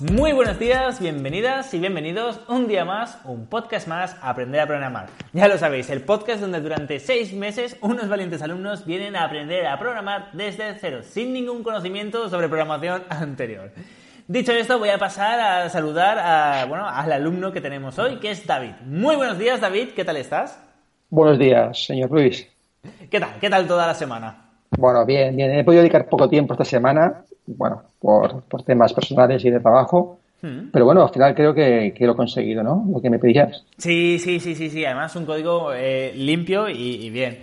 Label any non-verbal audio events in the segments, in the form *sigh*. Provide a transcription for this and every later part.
Muy buenos días, bienvenidas y bienvenidos un día más, un podcast más, Aprender a Programar. Ya lo sabéis, el podcast donde durante seis meses unos valientes alumnos vienen a aprender a programar desde cero, sin ningún conocimiento sobre programación anterior. Dicho esto, voy a pasar a saludar a, bueno, al alumno que tenemos hoy, que es David. Muy buenos días, David, ¿qué tal estás? Buenos días, señor Luis. ¿Qué tal? ¿Qué tal toda la semana? Bueno, bien, bien. He podido dedicar poco tiempo esta semana, bueno, por, temas personales y de trabajo. Hmm. Pero bueno, al final creo que, lo he conseguido, ¿no? Lo que me pedías. Sí, sí, sí, sí, sí. Además, un código eh, limpio y, bien.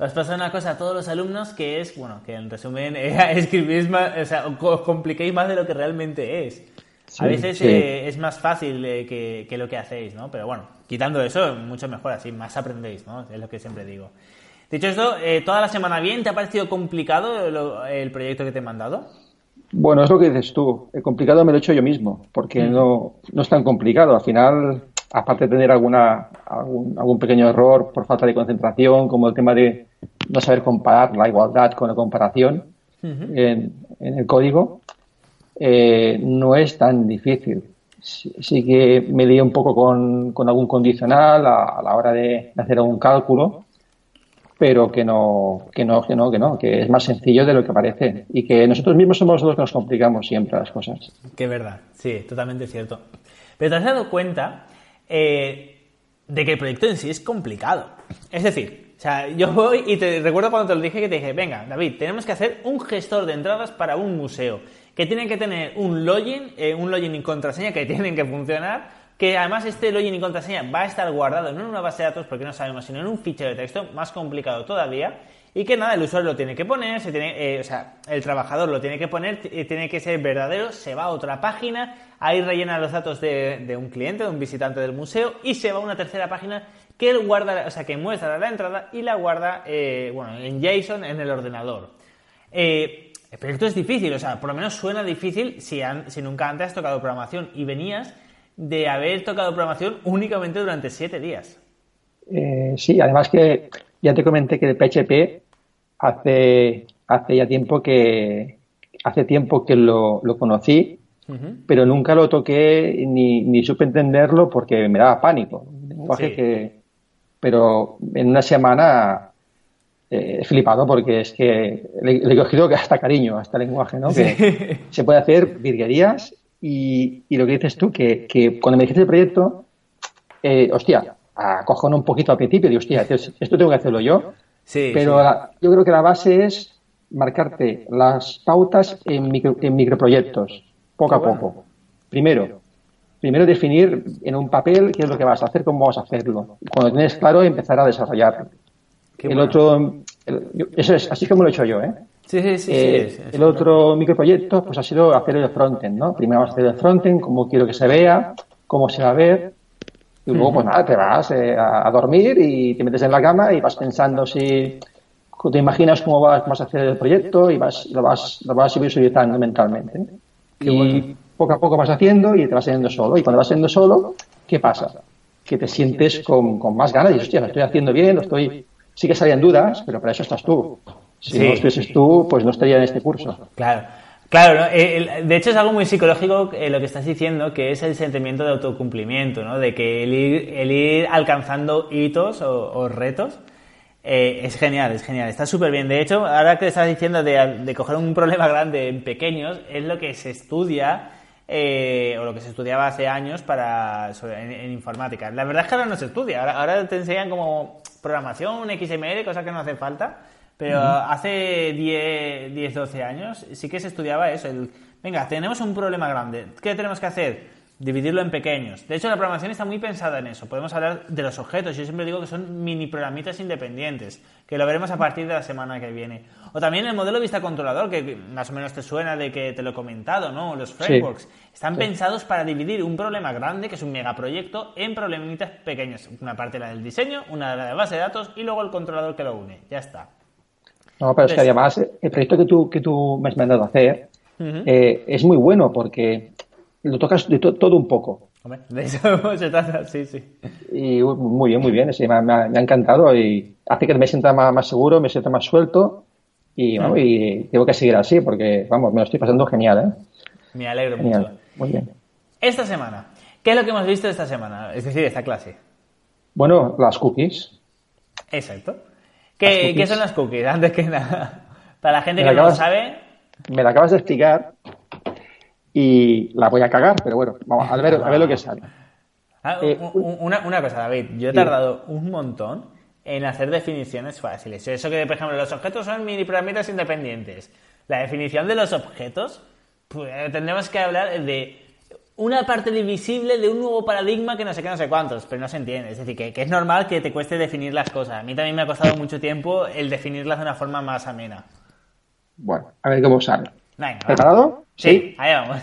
Os pasa una cosa a todos los alumnos que es, bueno, que en resumen, eh, *laughs* escribís más, o sea, os compliquéis más de lo que realmente es. a veces eh, es más fácil que, que, lo que hacéis, ¿no? Pero bueno, quitando eso, mucho mejor, así más aprendéis, ¿no? Es lo que siempre digo. Dicho esto, eh, ¿toda la semana bien? ¿Te ha parecido complicado el proyecto que te he mandado? Bueno, es lo que dices tú. El complicado me lo he hecho yo mismo, porque mm. no, no es tan complicado. Al final, aparte de tener alguna, algún, pequeño error por falta de concentración, como el tema de no saber comparar la igualdad con la comparación en, el código, eh, no es tan difícil. Sí, que me lié un poco con, con algún condicional a, la hora de hacer algún cálculo, pero que no, que no, que no, que no, que es más sencillo de lo que parece y que nosotros mismos somos los que nos complicamos siempre las cosas. Que verdad, sí, totalmente cierto. Pero te has dado cuenta eh, de que el proyecto en sí es complicado. Es decir, o sea, yo voy y te recuerdo cuando te lo dije que te dije, venga, David, tenemos que hacer un gestor de entradas para un museo, que tiene que tener un login, eh, un login y contraseña que *laughs* tienen que funcionar que además este login y contraseña va a estar guardado no en una base de datos porque no sabemos, sino en un fichero de texto más complicado todavía y que nada, el usuario lo tiene que poner, se tiene, eh, o sea, el trabajador lo tiene que poner, tiene que ser verdadero, se va a otra página, ahí rellena los datos de, un cliente, de un visitante del museo y se va a una tercera página que él guarda, o sea, que muestra la entrada y la guarda, eh, bueno, en JSON en el ordenador. Eh, el proyecto es difícil, o sea, por lo menos suena difícil si, si nunca antes has tocado programación y venías de haber tocado programación únicamente durante siete días. Eh, sí, además que ya te comenté que el PHP hace, hace ya tiempo que hace tiempo que lo, conocí, pero nunca lo toqué ni, ni, supe entenderlo porque me daba pánico. que, pero en una semana eh, he flipado porque es que le, he cogido hasta cariño a este lenguaje, ¿no? Que se puede hacer virguerías y, lo que dices tú, que, cuando me dijiste el proyecto, eh, hostia, acojona un poquito al principio, digo, hostia, esto tengo que hacerlo yo. Sí, pero yo creo que la base es marcarte las pautas en, en microproyectos, poco a poco. Primero, primero definir en un papel qué es lo que vas a hacer, cómo vas a hacerlo. Cuando tienes claro, empezar a desarrollarlo. el otro, eso es así como lo he hecho yo, ¿eh? Sí, sí, sí. Eh, el otro microproyecto pues ha sido hacer el frontend, ¿no? Primero vamos a hacer el frontend, cómo quiero que se vea, cómo se va a ver, y luego pues nada, te vas eh, a, dormir y te metes en la cama y vas pensando si te imaginas cómo vas, a hacer el proyecto y vas, lo vas, lo vas visualizando mentalmente. y poco a poco vas haciendo y te vas haciendo solo. Y cuando vas haciendo solo, ¿qué pasa? Que te sientes con, con más ganas y dices, hostia, lo estoy haciendo bien, lo estoy... Sí que salían dudas, pero para eso estás tú. Si no estuvieses tú, pues no estaría en este curso. Claro. Claro, eh, de hecho es algo muy psicológico eh, lo que estás diciendo, que es el sentimiento de autocumplimiento, ¿no? De que el ir, alcanzando hitos o, retos eh, es genial, es genial, está súper bien. De hecho, ahora que estás diciendo de, coger un problema grande en pequeños, es lo que se estudia eh, o lo que se estudiaba hace años para en, informática. La verdad es que ahora no se estudia, ahora, te enseñan como programación, XML, cosas que no hacen falta, pero hace 10, 10, 12 años sí que se estudiaba eso, el, venga, tenemos un problema grande, ¿qué tenemos que hacer? dividirlo en pequeños. De hecho, la programación está muy pensada en eso. Podemos hablar de los objetos. Yo siempre digo que son mini programitas independientes, que lo veremos a partir de la semana que viene. O también el modelo vista controlador, que más o menos te suena de que te lo he comentado, ¿no? Los frameworks. Están pensados para dividir un problema grande, que es un megaproyecto, en problemitas pequeños. Una parte la del diseño, una de la de base de datos y luego el controlador que lo une. Ya está. No, pero es que además el proyecto que tú, que tú me has mandado a hacer eh, es muy bueno porque lo tocas de todo un poco. De eso *laughs* se trata, sí, sí. Y muy bien, muy bien. me, ha, encantado y hace que me sienta más, seguro, me sienta más suelto y, vamos, y tengo que seguir así porque, vamos, me lo estoy pasando genial, ¿eh? Me alegro mucho. Muy bien. Esta semana, ¿qué es lo que hemos visto esta semana? Es decir, esta clase. Bueno, las cookies. Exacto. ¿Qué, ¿qué son las cookies? *laughs* Antes que nada. Para la gente que no lo sabe. Me la acabas de explicar y la voy a cagar, pero bueno, vamos a ver, a ver lo que sale. *laughs* Ah, eh, una, una, cosa, David, yo he tardado un montón en hacer definiciones fáciles. Eso que, por ejemplo, los objetos son mini parámetros independientes. La definición de los objetos, pues tendremos que hablar de una parte divisible de un nuevo paradigma que no sé qué, no sé cuántos, pero no se entiende. Es decir, que, que, es normal que te cueste definir las cosas. A mí también me ha costado mucho tiempo el definirlas de una forma más amena. Bueno, a ver cómo sale. ¿Preparado? Sí, ahí vamos.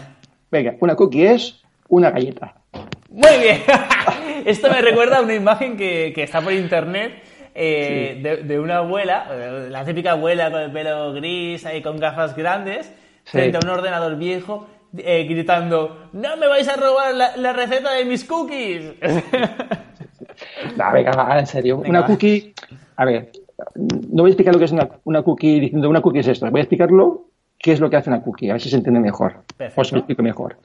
Venga, una cookie es una galleta. Muy bien. *laughs* Esto me recuerda a una imagen que, está por internet eh, de, una abuela, la típica abuela con el pelo gris, ahí con gafas grandes, frente a un ordenador viejo, eh, gritando: ¡No me vais a robar la, receta de mis cookies! *laughs* no, venga, en serio. Una cookie. A ver, no voy a explicar lo que es una, una cookie diciendo una cookie es esto. Voy a explicarlo qué es lo que hace una cookie, a ver si se entiende mejor. Os lo explico mejor.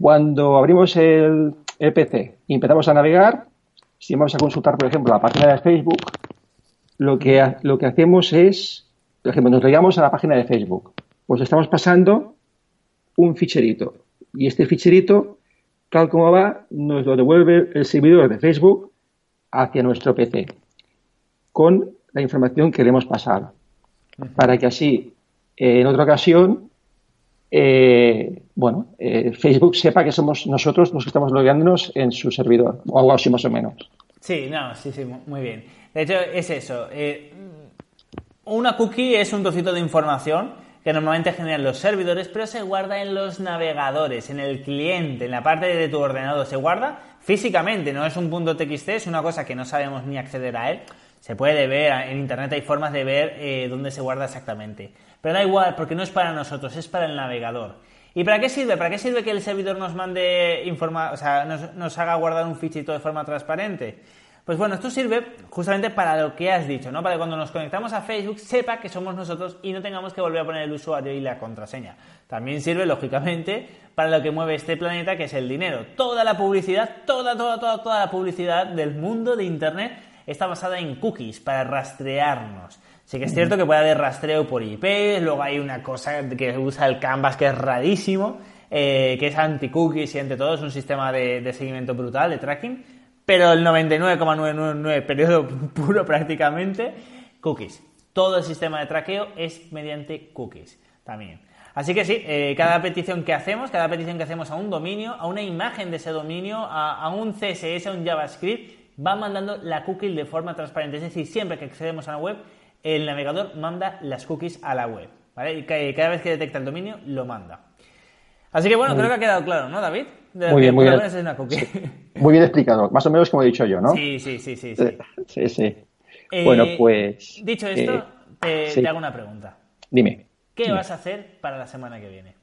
Cuando abrimos el, PC y empezamos a navegar, si vamos a consultar, por ejemplo, la página de Facebook, lo que, lo que hacemos es, por ejemplo, nos llegamos a la página de Facebook, pues estamos pasando un ficherito. Y este ficherito, tal como va, nos lo devuelve el servidor de Facebook hacia nuestro PC con la información que le hemos pasado. Para que así en otra ocasión, eh, bueno, eh, Facebook sepa que somos nosotros los que estamos logueándonos en su servidor, o algo así más o menos. Sí, no, sí, sí, muy bien. De hecho, es eso. Eh, una cookie es un trocito de información que normalmente generan los servidores, pero se guarda en los navegadores, en el cliente, en la parte de tu ordenador. Se guarda físicamente, no es un punto .txt, es una cosa que no sabemos ni acceder a él. Se puede ver, en internet hay formas de ver dónde se guarda exactamente. Pero da igual, porque no es para nosotros, es para el navegador. ¿Y para qué sirve? ¿Para qué sirve que el servidor nos mande informa o sea, nos, haga guardar un fichito de forma transparente? Pues bueno, esto sirve justamente para lo que has dicho, ¿no? Para que cuando nos conectamos a Facebook sepa que somos nosotros y no tengamos que volver a poner el usuario y la contraseña. También sirve, lógicamente, para lo que mueve este planeta, que es el dinero. Toda la publicidad, toda, toda, toda, toda la publicidad del mundo de Internet está basada en cookies para rastrearnos. Sí que es cierto que puede haber rastreo por IP, luego hay una cosa que usa el Canvas que es rarísimo, eh, que es anti-cookies y ante todo es un sistema de, seguimiento brutal, de tracking, pero el 99,999 periodo *laughs* puro prácticamente, cookies. Todo el sistema de traqueo es mediante cookies también. Así que sí, eh, cada petición que hacemos, cada petición que hacemos a un dominio, a una imagen de ese dominio, a, a un CSS, a un JavaScript, va mandando la cookie de forma transparente. Es decir, siempre que accedemos a la web, el navegador manda las cookies a la web. ¿vale? Y cada vez que detecta el dominio, lo manda. Así que bueno, creo que ha quedado claro, ¿no, David? Muy bien, muy bien. Muy bien *laughs* explicado, más o menos como he dicho yo, ¿no? Sí, sí, sí, sí. Sí, sí. sí. Eh, bueno, pues... Dicho esto, eh, te, hago una pregunta. Dime. ¿Qué vas a hacer para la semana que viene?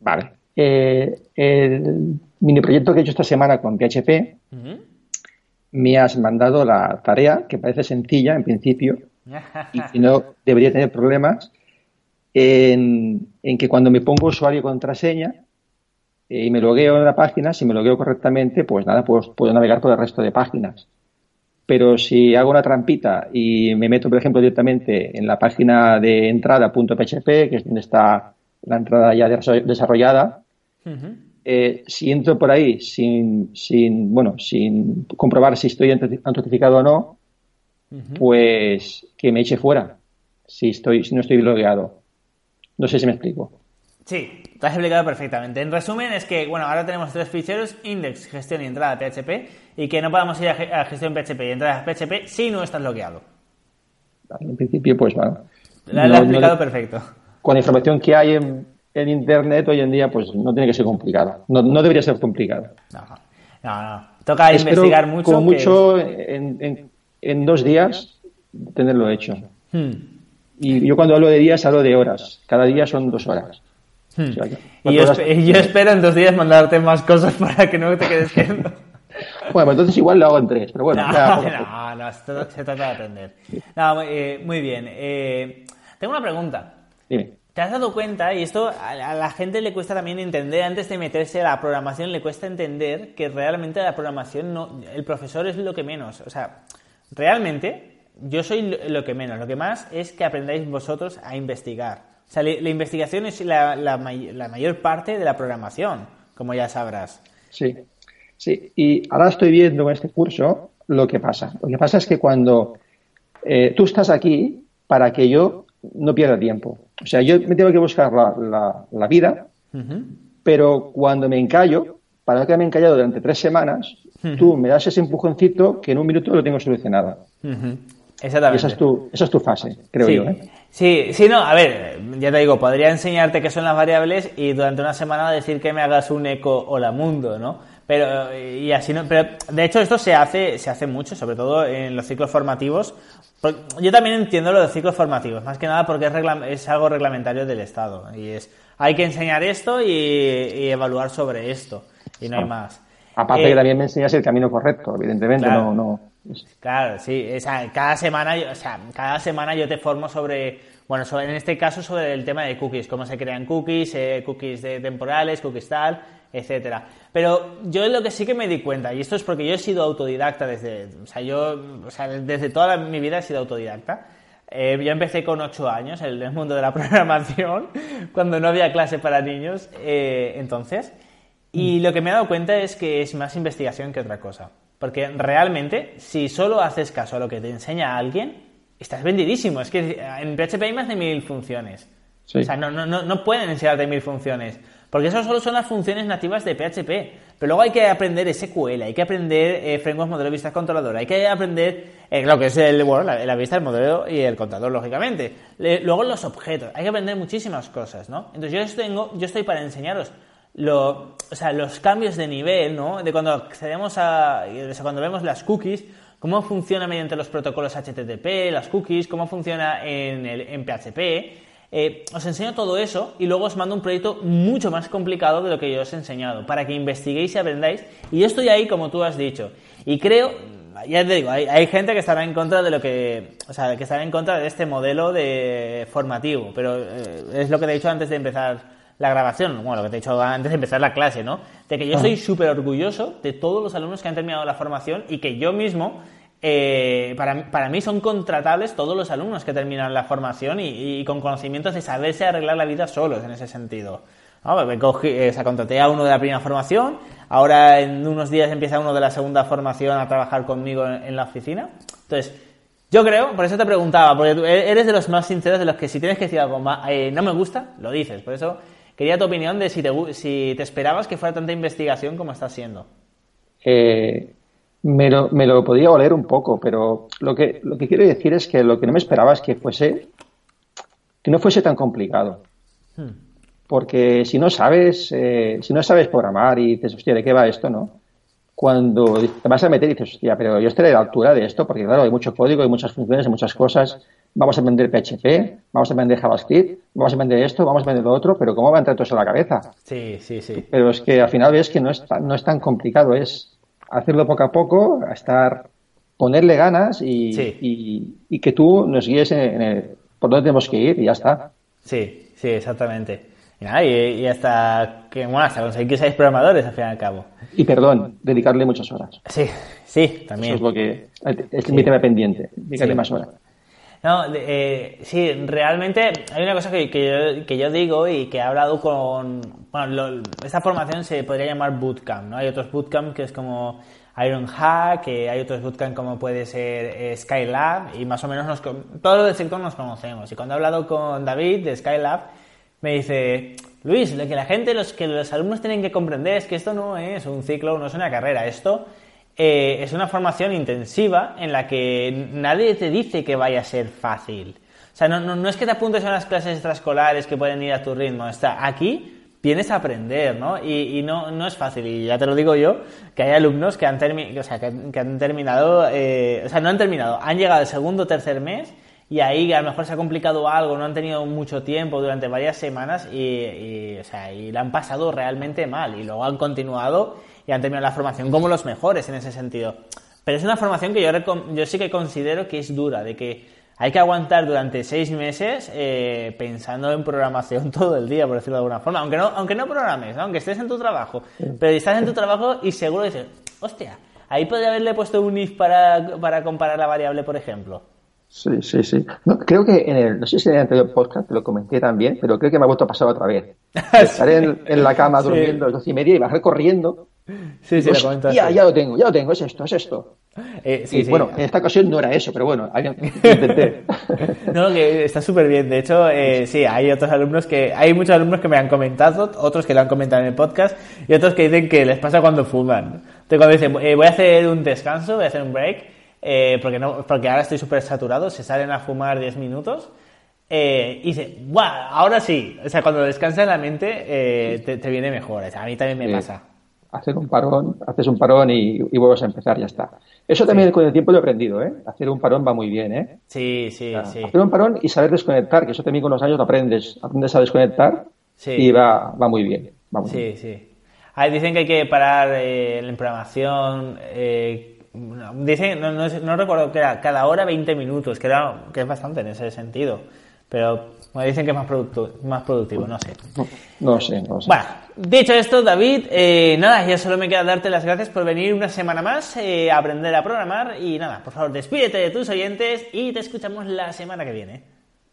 Vale. Eh, el mini proyecto que he hecho esta semana con PHP, me has mandado la tarea, que parece sencilla en principio, y si no debería tener problemas en, que cuando me pongo usuario y contraseña eh, y me logueo en la página, si me logueo correctamente, pues nada, pues puedo navegar por el resto de páginas. Pero si hago una trampita y me meto, por ejemplo, directamente en la página de entrada.php, que es donde está la entrada ya desarrollada, eh, si entro por ahí sin, sin, bueno, sin comprobar si estoy autentificado o no, pues que me eche fuera si, estoy, si no estoy bloqueado. No sé si me explico. Sí, te has explicado perfectamente. En resumen, es que, bueno, ahora tenemos tres ficheros, index, gestión y entrada PHP, y que no podamos ir a, gestión PHP y entrada PHP si no estás bloqueado. En principio, pues bueno. Lo has explicado perfecto. Con la información que hay en, Internet hoy en día, pues no tiene que ser complicado. No, debería ser complicado. No, no, Toca investigar mucho. Como mucho, en, dos días, tenerlo hecho. Hmm. Y yo cuando hablo de días, hablo de horas. Cada día son dos horas. Hmm. y yo, espero en dos días mandarte más cosas para que no te quedes quedando. *laughs* Bueno, entonces igual lo hago en tres, pero bueno. No, *laughs* no, no, se trata de aprender. No, eh, muy bien. Eh, tengo una pregunta. Dime. ¿Te has dado cuenta, y esto a la gente le cuesta también entender, antes de meterse a la programación, le cuesta entender que realmente la programación, no, el profesor es lo que menos. O sea, realmente yo soy lo que menos. Lo que más es que aprendáis vosotros a investigar. O sea, la, investigación es la, la, mayor parte de la programación, como ya sabrás. Sí, sí. Y ahora estoy viendo en este curso lo que pasa. Lo que pasa es que cuando eh, tú estás aquí para que yo no pierda tiempo. O sea, yo me tengo que buscar la, vida, pero cuando me encallo, para no quedarme encallado durante tres semanas, tú me das ese empujoncito que en un minuto lo tengo solucionado. Exactamente. Esa es tu, esa es tu fase, creo yo. ¿eh? Sí, sí, no, a ver, ya te digo, podría enseñarte qué son las variables y durante una semana decir que me hagas un eco o la mundo, ¿no? Pero, y así no, pero de hecho esto se hace, se hace mucho, sobre todo en los ciclos formativos. Yo también entiendo lo de ciclos formativos, más que nada porque es, es algo reglamentario del Estado. Y es, hay que enseñar esto y, evaluar sobre esto. Y no hay más. Aparte que eh, también me enseñas el camino correcto, evidentemente, no, no Claro, sí, cada semana, o sea, cada semana yo te formo sobre, bueno, en este caso sobre el tema de cookies, cómo se crean cookies, eh, cookies de temporales, cookies tal, etcétera. Pero yo lo que sí que me di cuenta, y esto es porque yo he sido autodidacta desde, o sea, yo, o sea, desde toda mi vida he sido autodidacta. Eh, yo empecé con 8 años en el mundo de la *laughs* programación, cuando no había clase para niños, eh, entonces. Y lo que me he dado cuenta es que es más investigación que otra cosa. Porque realmente, si solo haces caso a lo que te enseña alguien, estás vendidísimo. Es que en PHP hay más de mil funciones. O sea, no, no, no pueden enseñarte mil funciones. Porque eso solo son las funciones nativas de PHP. Pero luego hay que aprender SQL, hay que aprender eh, frameworks modelo vista controlador, hay que aprender eh, lo que es el, bueno, la, vista, el modelo y el contador, lógicamente. luego los objetos, hay que aprender muchísimas cosas, ¿no? Entonces yo, tengo, yo estoy para enseñaros lo, o sea, los cambios de nivel, ¿no? De cuando accedemos a, cuando vemos las cookies, cómo funciona mediante los protocolos HTTP, las cookies, cómo funciona en, el, en PHP. Eh, os enseño todo eso y luego os mando un proyecto mucho más complicado de lo que yo os he enseñado, para que investiguéis y aprendáis. Y yo estoy ahí, como tú has dicho. Y creo, ya te digo, hay, gente que estará en contra de lo que, o sea, que estará en contra de este modelo de formativo, pero eh, es lo que he dicho antes de empezar la grabación, bueno, lo que te he dicho antes de empezar la clase, ¿no? De que yo estoy súper orgulloso de todos los alumnos que han terminado la formación y que yo mismo, eh, para, para, mí son contratables todos los alumnos que terminan la formación y, con conocimientos de saberse arreglar la vida solos en ese sentido. ¿No? Me cogí, eh, contraté a uno de la primera formación, ahora en unos días empieza uno de la segunda formación a trabajar conmigo en, la oficina. Entonces, yo creo, por eso te preguntaba, porque tú eres de los más sinceros de los que si tienes que decir algo eh, no me gusta, lo dices. Por eso Quería tu opinión de si te, si te esperabas que fuera tanta investigación como está siendo. Eh, me, lo, me lo podía oler un poco, pero lo que, lo que quiero decir es que lo que no me esperaba es que fuese que no fuese tan complicado. Hmm. Porque si no sabes, eh, si no sabes programar y dices, hostia, ¿de qué va esto, no? Cuando te vas a meter y dices, hostia, pero yo estaré a la altura de esto, porque claro, hay mucho código, hay muchas funciones, hay muchas cosas vamos a vender PHP, vamos a vender JavaScript, vamos a vender esto, vamos a vender lo otro, pero ¿cómo va a entrar todo eso a la cabeza? Sí, sí, sí. Pero es que al final ves que no es, tan, no es tan complicado, es hacerlo poco a poco, estar, ponerle ganas y, y, que tú nos guíes en, el, por dónde tenemos que ir y ya está. Sí, sí, exactamente. Y, hasta que bueno, hasta conseguir que seáis programadores al fin y al cabo. Y perdón, dedicarle muchas horas. Sí, sí, también. Eso es lo que es mi tema pendiente, dedicarle más horas. No, eh, sí, realmente hay una cosa que, que, yo, digo y que he hablado con... Bueno, esta formación se podría llamar bootcamp, ¿no? Hay otros bootcamp que es como Iron Hack, que hay otros bootcamp como puede ser eh, Skylab y más o menos nos, todo el sector nos conocemos. Y cuando he hablado con David de Skylab, me dice, Luis, lo que la gente, los que los alumnos tienen que comprender es que esto no es un ciclo, no es una carrera, esto eh, es una formación intensiva en la que nadie te dice que vaya a ser fácil. O sea, no, no, es que te apuntes a unas clases extraescolares que pueden ir a tu ritmo. Está aquí vienes a aprender, ¿no? Y, no, no, es fácil, y ya te lo digo yo, que hay alumnos que han, o sea, que, han terminado, eh, o sea, no han terminado, han llegado el segundo o tercer mes y ahí a lo mejor se ha complicado algo, no han tenido mucho tiempo durante varias semanas y, y, o sea, y la han pasado realmente mal y luego han continuado y han terminado la formación como los mejores en ese sentido. Pero es una formación que yo, yo sí que considero que es dura, de que hay que aguantar durante seis meses eh, pensando en programación *laughs* todo el día, por decirlo de alguna forma. Aunque no, aunque no programes, aunque estés en tu trabajo. Pero estás en tu trabajo y seguro dices, hostia, ahí podría haberle puesto un if para, para comparar la variable, por ejemplo. Sí, sí, sí. creo que en el, no sé si en el anterior podcast lo comenté también, pero creo que me ha vuelto a pasar otra vez. *laughs* Estaré en, la cama durmiendo a las doce y media y bajar corriendo. Sí, sí, lo Ya, ya lo tengo, ya lo tengo, es esto, es esto. Eh, sí, sí. Bueno, en esta ocasión no era eso, pero bueno, *laughs* intenté. *laughs* no, que está súper bien. De hecho, eh, sí, hay otros alumnos que, hay muchos alumnos que me han comentado, otros que lo han comentado en el podcast y otros que dicen que les pasa cuando fuman. Entonces, cuando dicen, eh, voy a hacer un descanso, voy a hacer un break, eh, porque, no, porque ahora estoy súper saturado, se salen a fumar 10 minutos. Eh, y dice, ¡guau! Ahora sí. O sea, cuando descansa la mente, eh, te, viene mejor. a mí también me pasa. Hacer un parón, haces un parón y, vuelves a empezar, ya está. Eso también con el tiempo lo he aprendido, ¿eh? Hacer un parón va muy bien, ¿eh? Sí, sí, sí. Hacer un parón y saber desconectar, que eso también con los años lo aprendes. Aprendes a desconectar y va, va muy bien. sí, sí. dicen que hay que parar eh, la programación, eh, dicen, no, no, recuerdo que era cada hora 20 minutos, que, era, que es bastante en ese sentido. Pero me dicen que es más, producto, más productivo, no sé. No, sé, no sé. Bueno, dicho esto, David, eh, nada, ya solo me queda darte las gracias por venir una semana más eh, a aprender a programar. Y nada, por favor, despídete de tus oyentes y te escuchamos la semana que viene.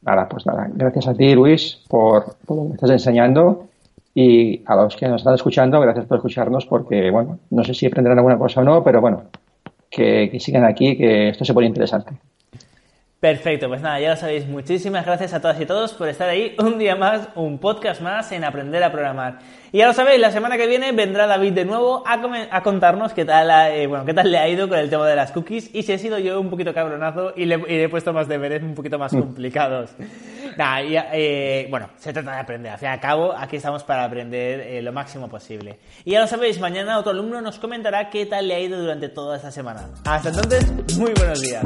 Nada, pues nada, gracias a ti, Luis, por, por lo que me estás enseñando. Y a los que nos están escuchando, gracias por escucharnos, porque, bueno, no sé si aprenderán alguna cosa o no, pero bueno, que, sigan aquí, que esto se pone interesante. Perfecto, pues nada, ya lo sabéis. Muchísimas gracias a todas y todos por estar ahí un día más, un podcast más en Aprender a Programar. Y ya lo sabéis, la semana que viene vendrá David de nuevo a, contarnos qué tal, eh, bueno, qué tal le ha ido con el tema de las cookies y si he sido yo un poquito cabronazo y le, he puesto más deberes un poquito más mm. complicados. Nada, eh, bueno, se trata de aprender. Al fin y al cabo, aquí estamos para aprender eh, lo máximo posible. Y ya lo sabéis, mañana otro alumno nos comentará qué tal le ha ido durante toda esta semana. Hasta entonces, muy buenos días.